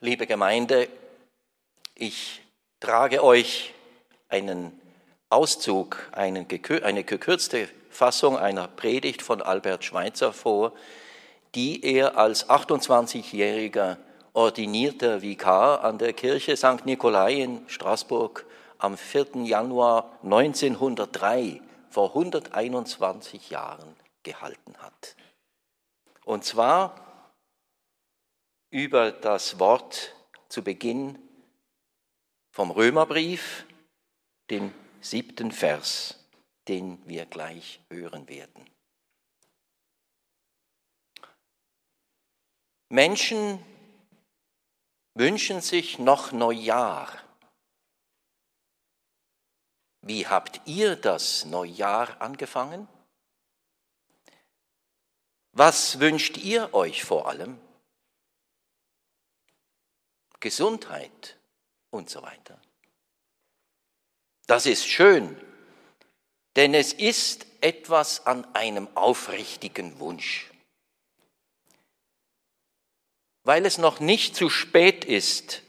Liebe Gemeinde, ich trage euch einen Auszug, eine gekürzte Fassung einer Predigt von Albert Schweitzer vor, die er als 28-jähriger ordinierter Vikar an der Kirche St. Nikolai in Straßburg am 4. Januar 1903 vor 121 Jahren gehalten hat. Und zwar über das Wort zu Beginn vom Römerbrief, den siebten Vers, den wir gleich hören werden. Menschen wünschen sich noch Neujahr. Wie habt ihr das Neujahr angefangen? Was wünscht ihr euch vor allem? Gesundheit und so weiter. Das ist schön, denn es ist etwas an einem aufrichtigen Wunsch. Weil es noch nicht zu spät ist,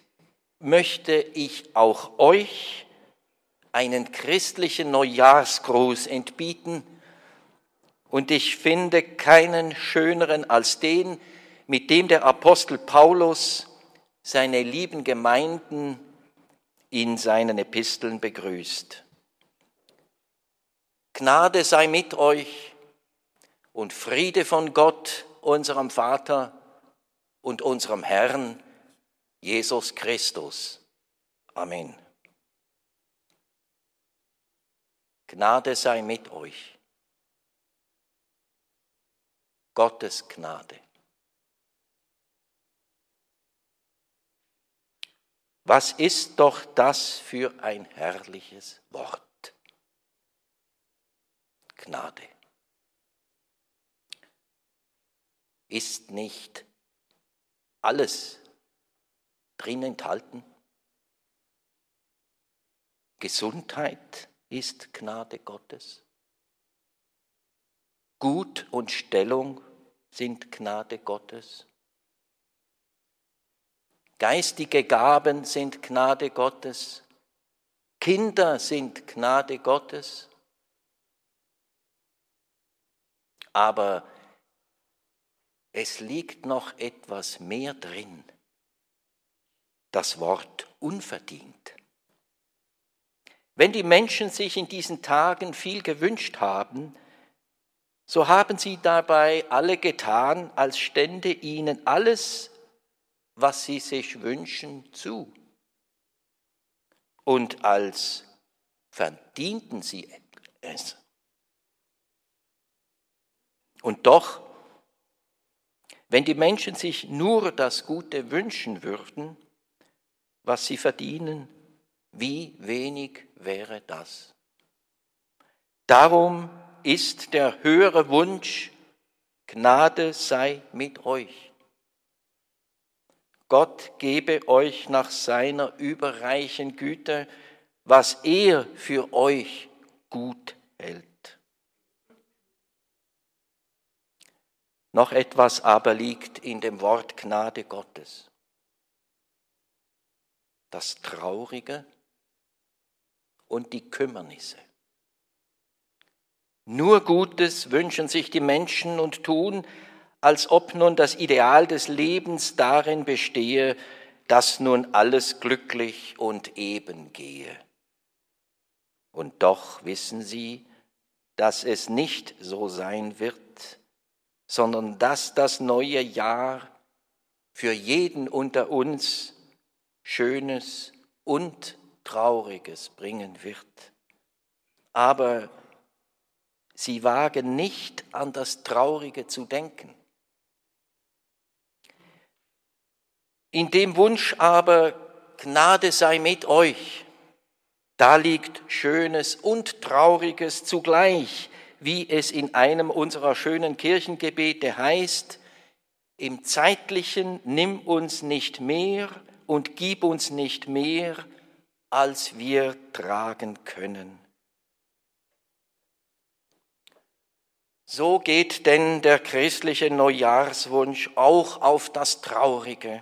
möchte ich auch euch einen christlichen Neujahrsgruß entbieten, und ich finde keinen schöneren als den, mit dem der Apostel Paulus seine lieben Gemeinden in seinen Episteln begrüßt. Gnade sei mit euch und Friede von Gott, unserem Vater und unserem Herrn, Jesus Christus. Amen. Gnade sei mit euch. Gottes Gnade. Was ist doch das für ein herrliches Wort? Gnade. Ist nicht alles drin enthalten? Gesundheit ist Gnade Gottes. Gut und Stellung sind Gnade Gottes. Geistige Gaben sind Gnade Gottes. Kinder sind Gnade Gottes. Aber es liegt noch etwas mehr drin. Das Wort unverdient. Wenn die Menschen sich in diesen Tagen viel gewünscht haben, so haben sie dabei alle getan, als stände ihnen alles was sie sich wünschen, zu. Und als verdienten sie es. Und doch, wenn die Menschen sich nur das Gute wünschen würden, was sie verdienen, wie wenig wäre das? Darum ist der höhere Wunsch, Gnade sei mit euch. Gott gebe euch nach seiner überreichen Güte, was er für euch gut hält. Noch etwas aber liegt in dem Wort Gnade Gottes. Das Traurige und die Kümmernisse. Nur Gutes wünschen sich die Menschen und tun, als ob nun das Ideal des Lebens darin bestehe, dass nun alles glücklich und eben gehe. Und doch wissen sie, dass es nicht so sein wird, sondern dass das neue Jahr für jeden unter uns Schönes und Trauriges bringen wird. Aber sie wagen nicht an das Traurige zu denken. In dem Wunsch aber, Gnade sei mit euch, da liegt Schönes und Trauriges zugleich, wie es in einem unserer schönen Kirchengebete heißt, im Zeitlichen nimm uns nicht mehr und gib uns nicht mehr, als wir tragen können. So geht denn der christliche Neujahrswunsch auch auf das Traurige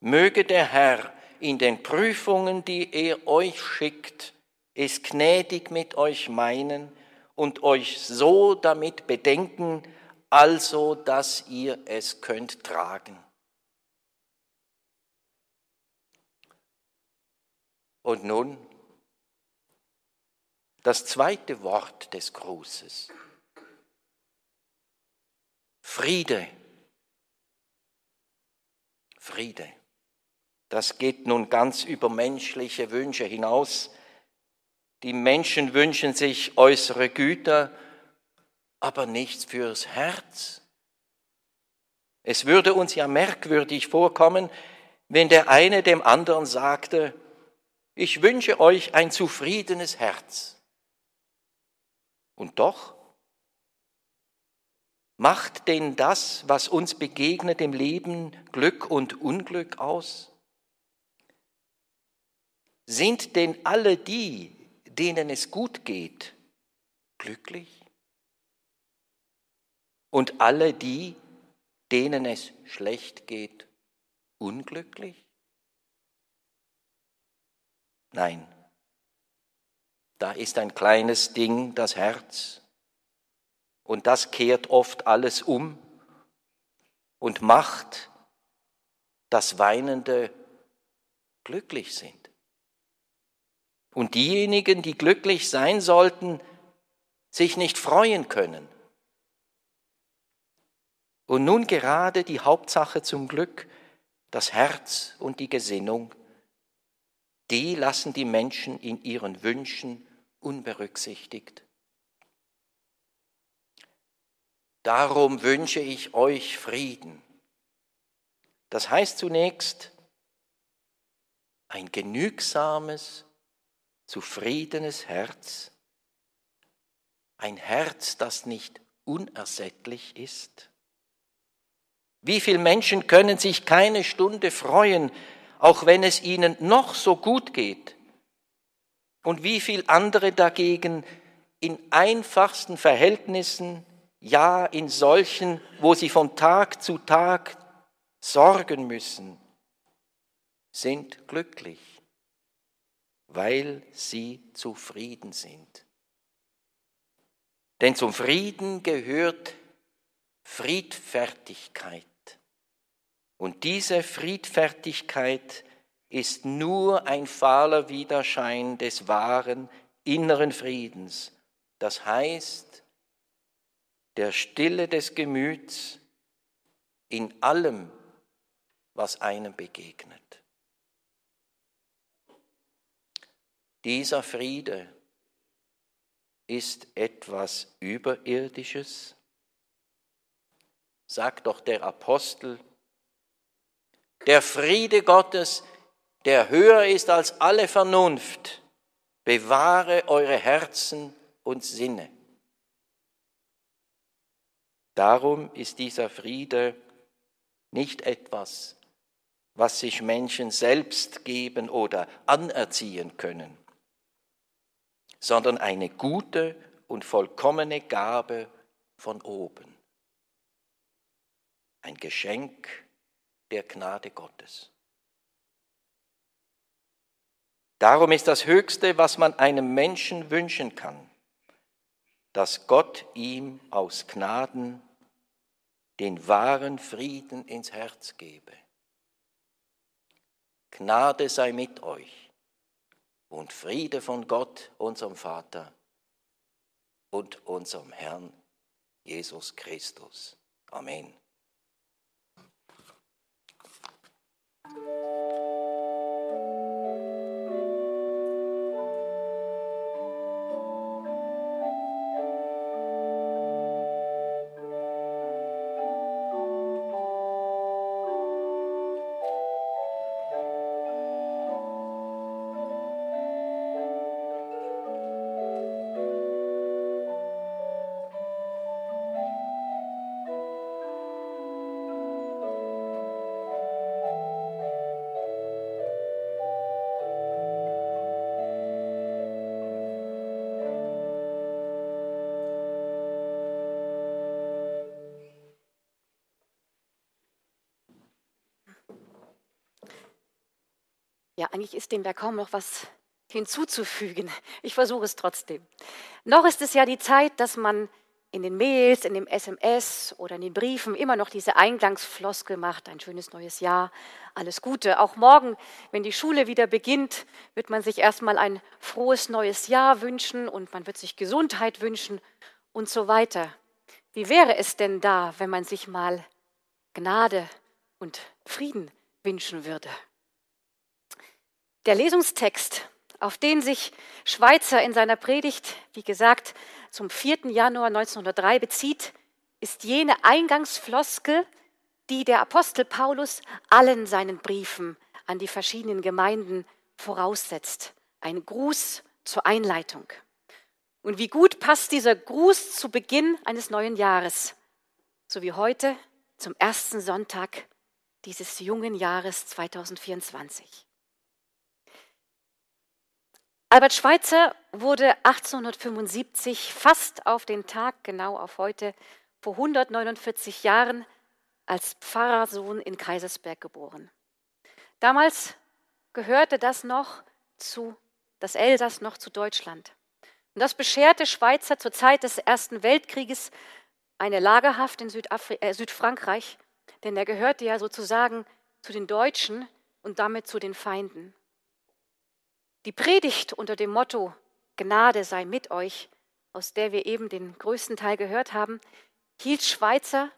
Möge der Herr in den Prüfungen, die er euch schickt, es gnädig mit euch meinen und euch so damit bedenken, also dass ihr es könnt tragen. Und nun das zweite Wort des Grußes. Friede. Friede. Das geht nun ganz über menschliche Wünsche hinaus. Die Menschen wünschen sich äußere Güter, aber nichts fürs Herz. Es würde uns ja merkwürdig vorkommen, wenn der eine dem anderen sagte, ich wünsche euch ein zufriedenes Herz. Und doch macht denn das, was uns begegnet im Leben, Glück und Unglück aus? Sind denn alle die, denen es gut geht, glücklich? Und alle die, denen es schlecht geht, unglücklich? Nein, da ist ein kleines Ding, das Herz, und das kehrt oft alles um und macht, dass Weinende glücklich sind. Und diejenigen, die glücklich sein sollten, sich nicht freuen können. Und nun gerade die Hauptsache zum Glück, das Herz und die Gesinnung, die lassen die Menschen in ihren Wünschen unberücksichtigt. Darum wünsche ich euch Frieden. Das heißt zunächst ein genügsames, zufriedenes Herz, ein Herz, das nicht unersättlich ist? Wie viele Menschen können sich keine Stunde freuen, auch wenn es ihnen noch so gut geht? Und wie viele andere dagegen in einfachsten Verhältnissen, ja in solchen, wo sie von Tag zu Tag sorgen müssen, sind glücklich weil sie zufrieden sind. Denn zum Frieden gehört Friedfertigkeit. Und diese Friedfertigkeit ist nur ein fahler Widerschein des wahren inneren Friedens. Das heißt, der Stille des Gemüts in allem, was einem begegnet. Dieser Friede ist etwas Überirdisches, sagt doch der Apostel. Der Friede Gottes, der höher ist als alle Vernunft, bewahre eure Herzen und Sinne. Darum ist dieser Friede nicht etwas, was sich Menschen selbst geben oder anerziehen können sondern eine gute und vollkommene Gabe von oben. Ein Geschenk der Gnade Gottes. Darum ist das Höchste, was man einem Menschen wünschen kann, dass Gott ihm aus Gnaden den wahren Frieden ins Herz gebe. Gnade sei mit euch und Friede von Gott, unserem Vater und unserem Herrn Jesus Christus. Amen. Ja, eigentlich ist dem ja kaum noch was hinzuzufügen. Ich versuche es trotzdem. Noch ist es ja die Zeit, dass man in den Mails, in dem SMS oder in den Briefen immer noch diese Eingangsfloskel macht, ein schönes neues Jahr, alles Gute. Auch morgen, wenn die Schule wieder beginnt, wird man sich erstmal ein frohes neues Jahr wünschen und man wird sich Gesundheit wünschen und so weiter. Wie wäre es denn da, wenn man sich mal Gnade und Frieden wünschen würde? Der Lesungstext, auf den sich Schweizer in seiner Predigt, wie gesagt, zum 4. Januar 1903 bezieht, ist jene Eingangsfloskel, die der Apostel Paulus allen seinen Briefen an die verschiedenen Gemeinden voraussetzt. Ein Gruß zur Einleitung. Und wie gut passt dieser Gruß zu Beginn eines neuen Jahres, so wie heute zum ersten Sonntag dieses jungen Jahres 2024. Albert Schweitzer wurde 1875, fast auf den Tag, genau auf heute, vor 149 Jahren als Pfarrersohn in Kaisersberg geboren. Damals gehörte das noch zu, das Elsass noch zu Deutschland. Und das bescherte Schweizer zur Zeit des Ersten Weltkrieges eine Lagerhaft in Südafri äh, Südfrankreich, denn er gehörte ja sozusagen zu den Deutschen und damit zu den Feinden. Die Predigt unter dem Motto Gnade sei mit euch, aus der wir eben den größten Teil gehört haben, hielt Schweizer,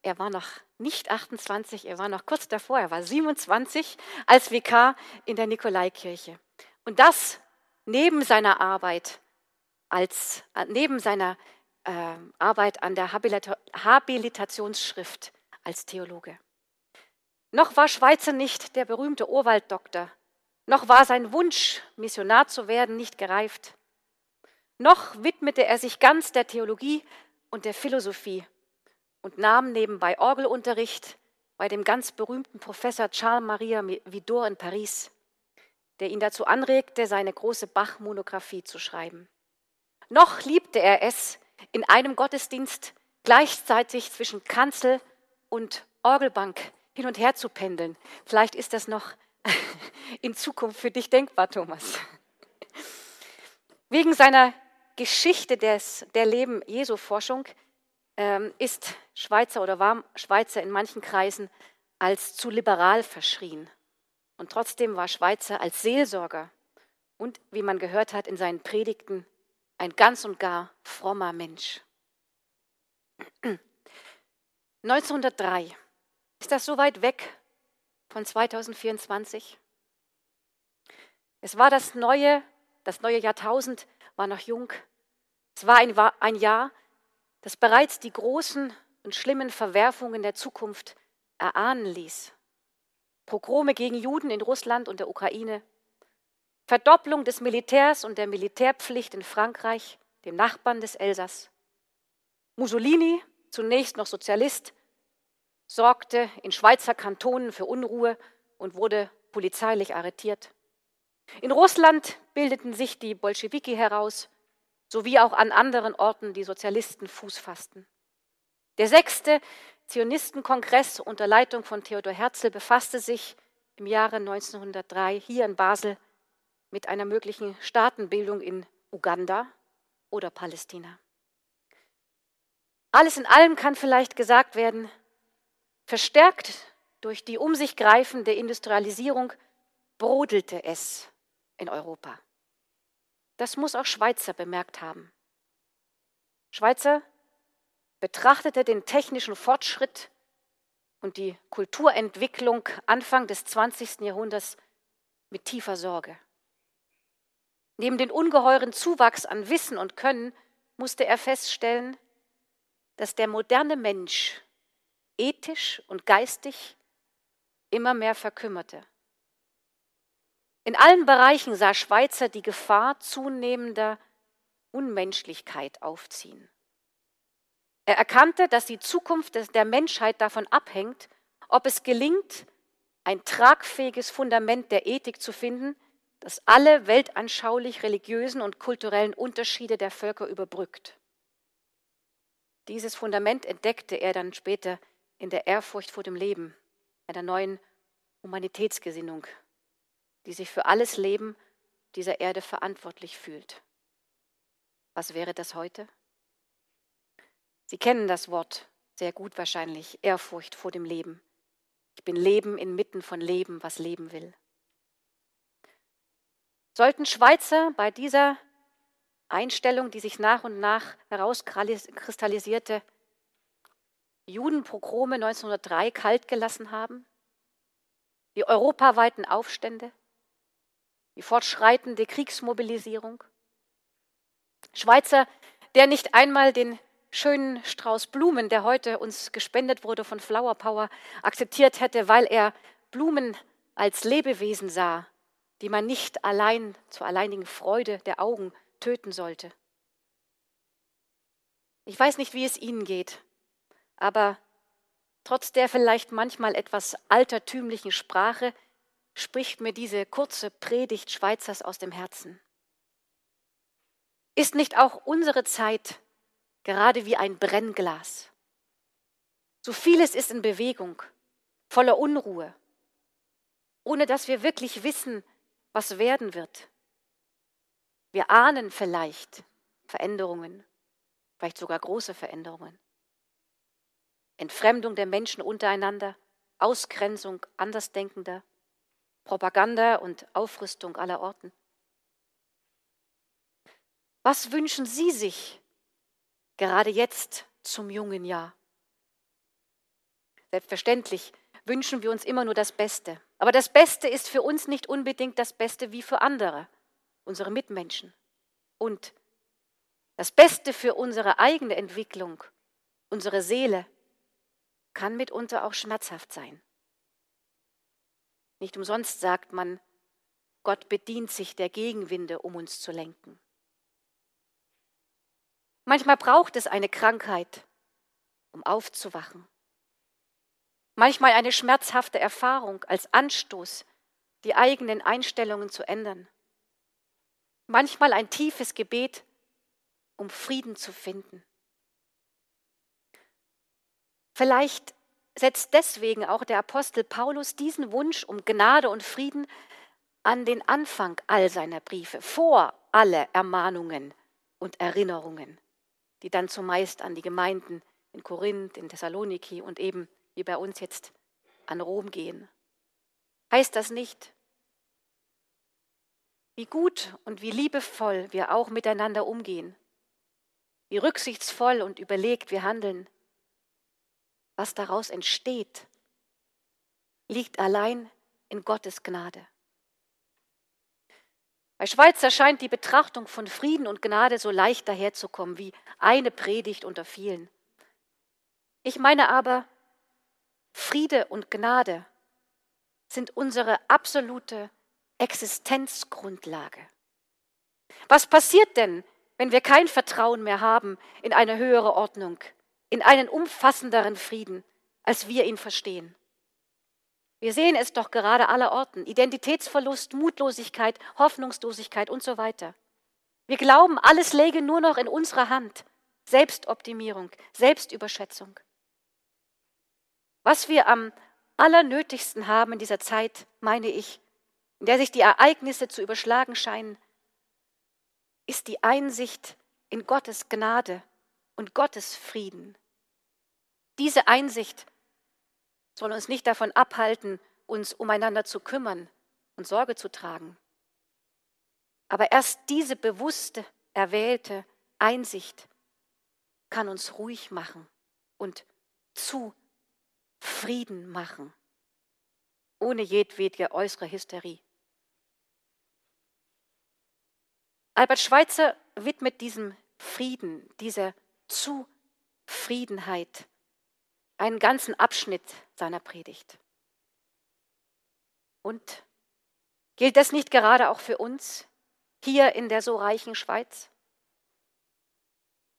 er war noch nicht 28, er war noch kurz davor, er war 27 als Vikar in der Nikolaikirche. Und das neben seiner Arbeit als äh, neben seiner äh, Arbeit an der Habilita Habilitationsschrift als Theologe. Noch war Schweizer nicht der berühmte Urwalddoktor, noch war sein Wunsch, Missionar zu werden, nicht gereift. Noch widmete er sich ganz der Theologie und der Philosophie und nahm nebenbei Orgelunterricht bei dem ganz berühmten Professor Charles Maria Vidor in Paris, der ihn dazu anregte, seine große Bach-Monographie zu schreiben. Noch liebte er es, in einem Gottesdienst gleichzeitig zwischen Kanzel und Orgelbank hin und her zu pendeln. Vielleicht ist das noch in Zukunft für dich denkbar, Thomas. Wegen seiner Geschichte des, der Leben Jesu Forschung ähm, ist Schweizer oder war Schweizer in manchen Kreisen als zu liberal verschrien. Und trotzdem war Schweizer als Seelsorger und, wie man gehört hat in seinen Predigten, ein ganz und gar frommer Mensch. 1903. Ist das so weit weg von 2024? Es war das neue, das neue Jahrtausend war noch jung. Es war ein, ein Jahr, das bereits die großen und schlimmen Verwerfungen der Zukunft erahnen ließ. Pogrome gegen Juden in Russland und der Ukraine, Verdopplung des Militärs und der Militärpflicht in Frankreich, dem Nachbarn des Elsass. Mussolini, zunächst noch Sozialist, sorgte in Schweizer Kantonen für Unruhe und wurde polizeilich arretiert. In Russland bildeten sich die Bolschewiki heraus, sowie auch an anderen Orten die Sozialisten Fuß fassten. Der sechste Zionistenkongress unter Leitung von Theodor Herzl befasste sich im Jahre 1903 hier in Basel mit einer möglichen Staatenbildung in Uganda oder Palästina. Alles in allem kann vielleicht gesagt werden, Verstärkt durch die um sich greifende Industrialisierung brodelte es in Europa. Das muss auch Schweizer bemerkt haben. Schweizer betrachtete den technischen Fortschritt und die Kulturentwicklung Anfang des 20. Jahrhunderts mit tiefer Sorge. Neben dem ungeheuren Zuwachs an Wissen und Können musste er feststellen, dass der moderne Mensch ethisch und geistig immer mehr verkümmerte. In allen Bereichen sah Schweizer die Gefahr zunehmender Unmenschlichkeit aufziehen. Er erkannte, dass die Zukunft der Menschheit davon abhängt, ob es gelingt, ein tragfähiges Fundament der Ethik zu finden, das alle weltanschaulich religiösen und kulturellen Unterschiede der Völker überbrückt. Dieses Fundament entdeckte er dann später in der Ehrfurcht vor dem Leben, einer neuen Humanitätsgesinnung. die sich für alles Leben dieser Erde verantwortlich fühlt. Was wäre das heute? Sie kennen das Wort sehr gut wahrscheinlich, Ehrfurcht vor dem Leben. Ich bin Leben inmitten von Leben, was leben will. Sollten Schweizer bei dieser Einstellung, die sich nach und nach herauskristallisierte, Judenpogrome 1903 kalt gelassen haben, die europaweiten Aufstände, die fortschreitende Kriegsmobilisierung, Schweizer, der nicht einmal den schönen Strauß Blumen, der heute uns gespendet wurde von Flower Power, akzeptiert hätte, weil er Blumen als Lebewesen sah, die man nicht allein zur alleinigen Freude der Augen töten sollte. Ich weiß nicht, wie es Ihnen geht, aber trotz der vielleicht manchmal etwas altertümlichen Sprache spricht mir diese kurze Predigt Schweizers aus dem Herzen. Ist nicht auch unsere Zeit gerade wie ein Brennglas? So vieles ist in Bewegung, voller Unruhe, ohne dass wir wirklich wissen, was werden wird. Wir ahnen vielleicht Veränderungen, vielleicht sogar große Veränderungen. Entfremdung der Menschen untereinander, Ausgrenzung Andersdenkender, Propaganda und Aufrüstung aller Orten. Was wünschen Sie sich gerade jetzt zum jungen Jahr? Selbstverständlich wünschen wir uns immer nur das Beste. Aber das Beste ist für uns nicht unbedingt das Beste wie für andere, unsere Mitmenschen. Und das Beste für unsere eigene Entwicklung, unsere Seele, kann mitunter auch schmerzhaft sein. Nicht umsonst sagt man, Gott bedient sich der Gegenwinde, um uns zu lenken. Manchmal braucht es eine Krankheit, um aufzuwachen. Manchmal eine schmerzhafte Erfahrung als Anstoß, die eigenen Einstellungen zu ändern. Manchmal ein tiefes Gebet, um Frieden zu finden. Vielleicht setzt deswegen auch der Apostel Paulus diesen Wunsch um Gnade und Frieden an den Anfang all seiner Briefe, vor alle Ermahnungen und Erinnerungen die dann zumeist an die Gemeinden in Korinth, in Thessaloniki und eben wie bei uns jetzt an Rom gehen. Heißt das nicht, wie gut und wie liebevoll wir auch miteinander umgehen, wie rücksichtsvoll und überlegt wir handeln, was daraus entsteht, liegt allein in Gottes Gnade. Bei Schweizer scheint die Betrachtung von Frieden und Gnade so leicht daherzukommen wie eine Predigt unter vielen. Ich meine aber, Friede und Gnade sind unsere absolute Existenzgrundlage. Was passiert denn, wenn wir kein Vertrauen mehr haben in eine höhere Ordnung, in einen umfassenderen Frieden, als wir ihn verstehen? Wir sehen es doch gerade aller Orten. Identitätsverlust, Mutlosigkeit, Hoffnungslosigkeit und so weiter. Wir glauben, alles läge nur noch in unserer Hand. Selbstoptimierung, Selbstüberschätzung. Was wir am allernötigsten haben in dieser Zeit, meine ich, in der sich die Ereignisse zu überschlagen scheinen, ist die Einsicht in Gottes Gnade und Gottes Frieden. Diese Einsicht soll uns nicht davon abhalten, uns umeinander zu kümmern und Sorge zu tragen. Aber erst diese bewusste, erwählte Einsicht kann uns ruhig machen und zu Frieden machen, ohne jedwede äußere Hysterie. Albert Schweitzer widmet diesem Frieden, dieser Zufriedenheit einen ganzen Abschnitt seiner Predigt. Und gilt das nicht gerade auch für uns hier in der so reichen Schweiz?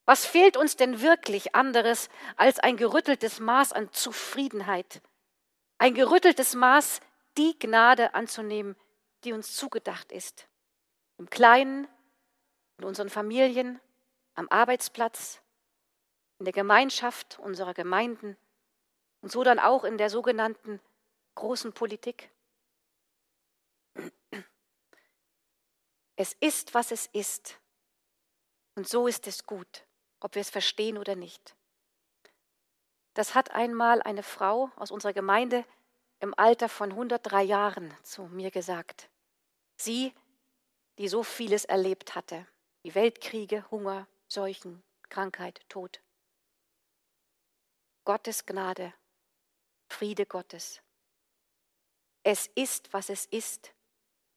Was fehlt uns denn wirklich anderes als ein gerütteltes Maß an Zufriedenheit? Ein gerütteltes Maß, die Gnade anzunehmen, die uns zugedacht ist. Im Kleinen, in unseren Familien, am Arbeitsplatz, in der Gemeinschaft unserer Gemeinden, und so dann auch in der sogenannten großen Politik. Es ist, was es ist. Und so ist es gut, ob wir es verstehen oder nicht. Das hat einmal eine Frau aus unserer Gemeinde im Alter von 103 Jahren zu mir gesagt. Sie, die so vieles erlebt hatte, wie Weltkriege, Hunger, Seuchen, Krankheit, Tod. Gottes Gnade, Friede Gottes. Es ist, was es ist,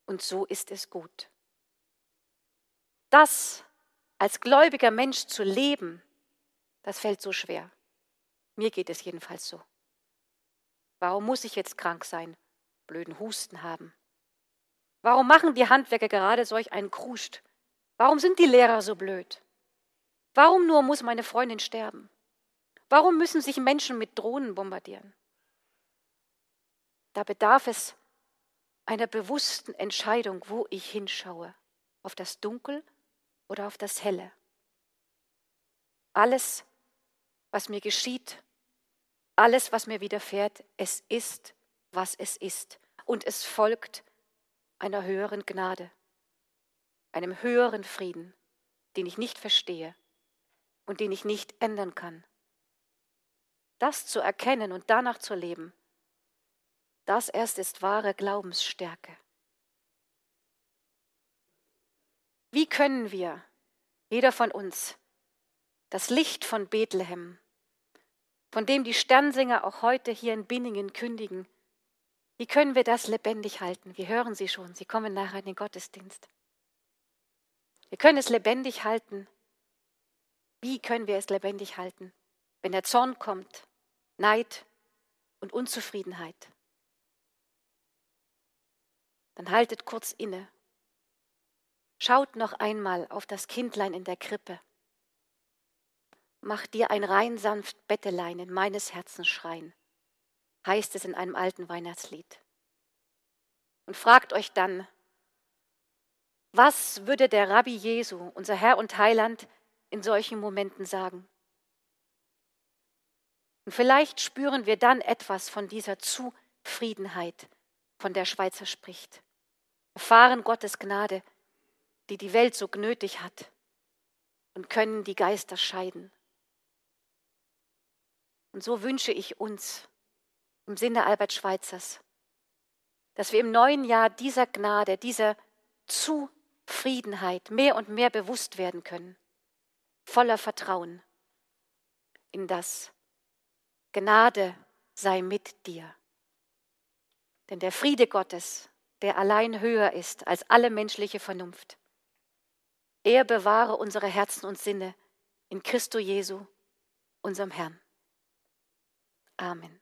und so ist es gut. Das als gläubiger Mensch zu leben, das fällt so schwer. Mir geht es jedenfalls so. Warum muss ich jetzt krank sein, blöden Husten haben? Warum machen die Handwerker gerade solch einen Kruscht? Warum sind die Lehrer so blöd? Warum nur muss meine Freundin sterben? Warum müssen sich Menschen mit Drohnen bombardieren? Da bedarf es einer bewussten Entscheidung, wo ich hinschaue, auf das Dunkel oder auf das Helle. Alles, was mir geschieht, alles, was mir widerfährt, es ist, was es ist. Und es folgt einer höheren Gnade, einem höheren Frieden, den ich nicht verstehe und den ich nicht ändern kann. Das zu erkennen und danach zu leben, das erst ist wahre Glaubensstärke. Wie können wir, jeder von uns, das Licht von Bethlehem, von dem die Sternsinger auch heute hier in Binningen kündigen, wie können wir das lebendig halten? Wir hören sie schon, sie kommen nachher in den Gottesdienst. Wir können es lebendig halten. Wie können wir es lebendig halten, wenn der Zorn kommt, Neid und Unzufriedenheit? Dann haltet kurz inne Schaut noch einmal auf das Kindlein in der Krippe. Mach dir ein rein sanft Bettelein in meines Herzens Schrein, heißt es in einem alten Weihnachtslied. Und fragt euch dann, was würde der Rabbi Jesu, unser Herr und Heiland, in solchen Momenten sagen? Und vielleicht spüren wir dann etwas von dieser Zufriedenheit, von der Schweizer spricht. Erfahren Gottes Gnade, die die Welt so gnötig hat und können die Geister scheiden. Und so wünsche ich uns im Sinne Albert Schweitzers, dass wir im neuen Jahr dieser Gnade, dieser Zufriedenheit mehr und mehr bewusst werden können, voller Vertrauen in das Gnade sei mit dir. Denn der Friede Gottes, der allein höher ist als alle menschliche Vernunft, er bewahre unsere Herzen und Sinne in Christo Jesu, unserem Herrn. Amen.